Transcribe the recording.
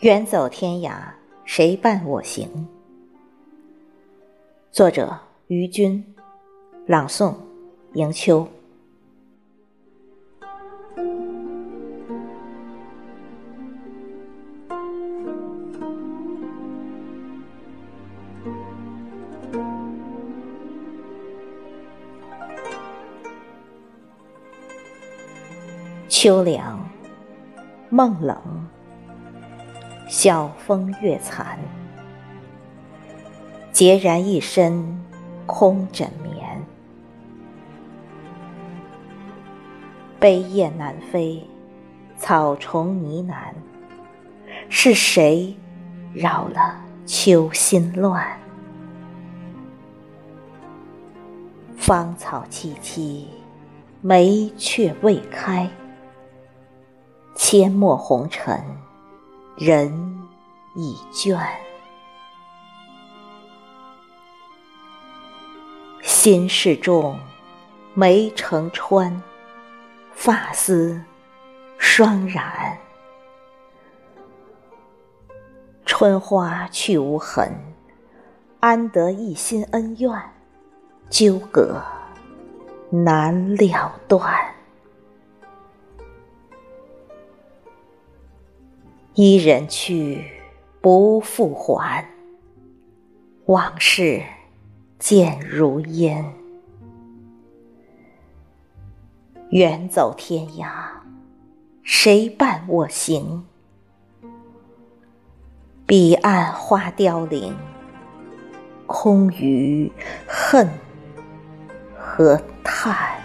远走天涯，谁伴我行？作者：于军，朗诵：迎秋。秋凉，梦冷。晓风月残，孑然一身空枕眠。悲雁南飞，草虫呢喃，是谁扰了秋心乱？芳草萋萋，梅却未开，阡陌红尘。人已倦，心事重，眉成川，发丝霜染。春花去无痕，安得一心恩怨？纠葛难了断。伊人去，不复还。往事渐如烟。远走天涯，谁伴我行？彼岸花凋零，空余恨和叹。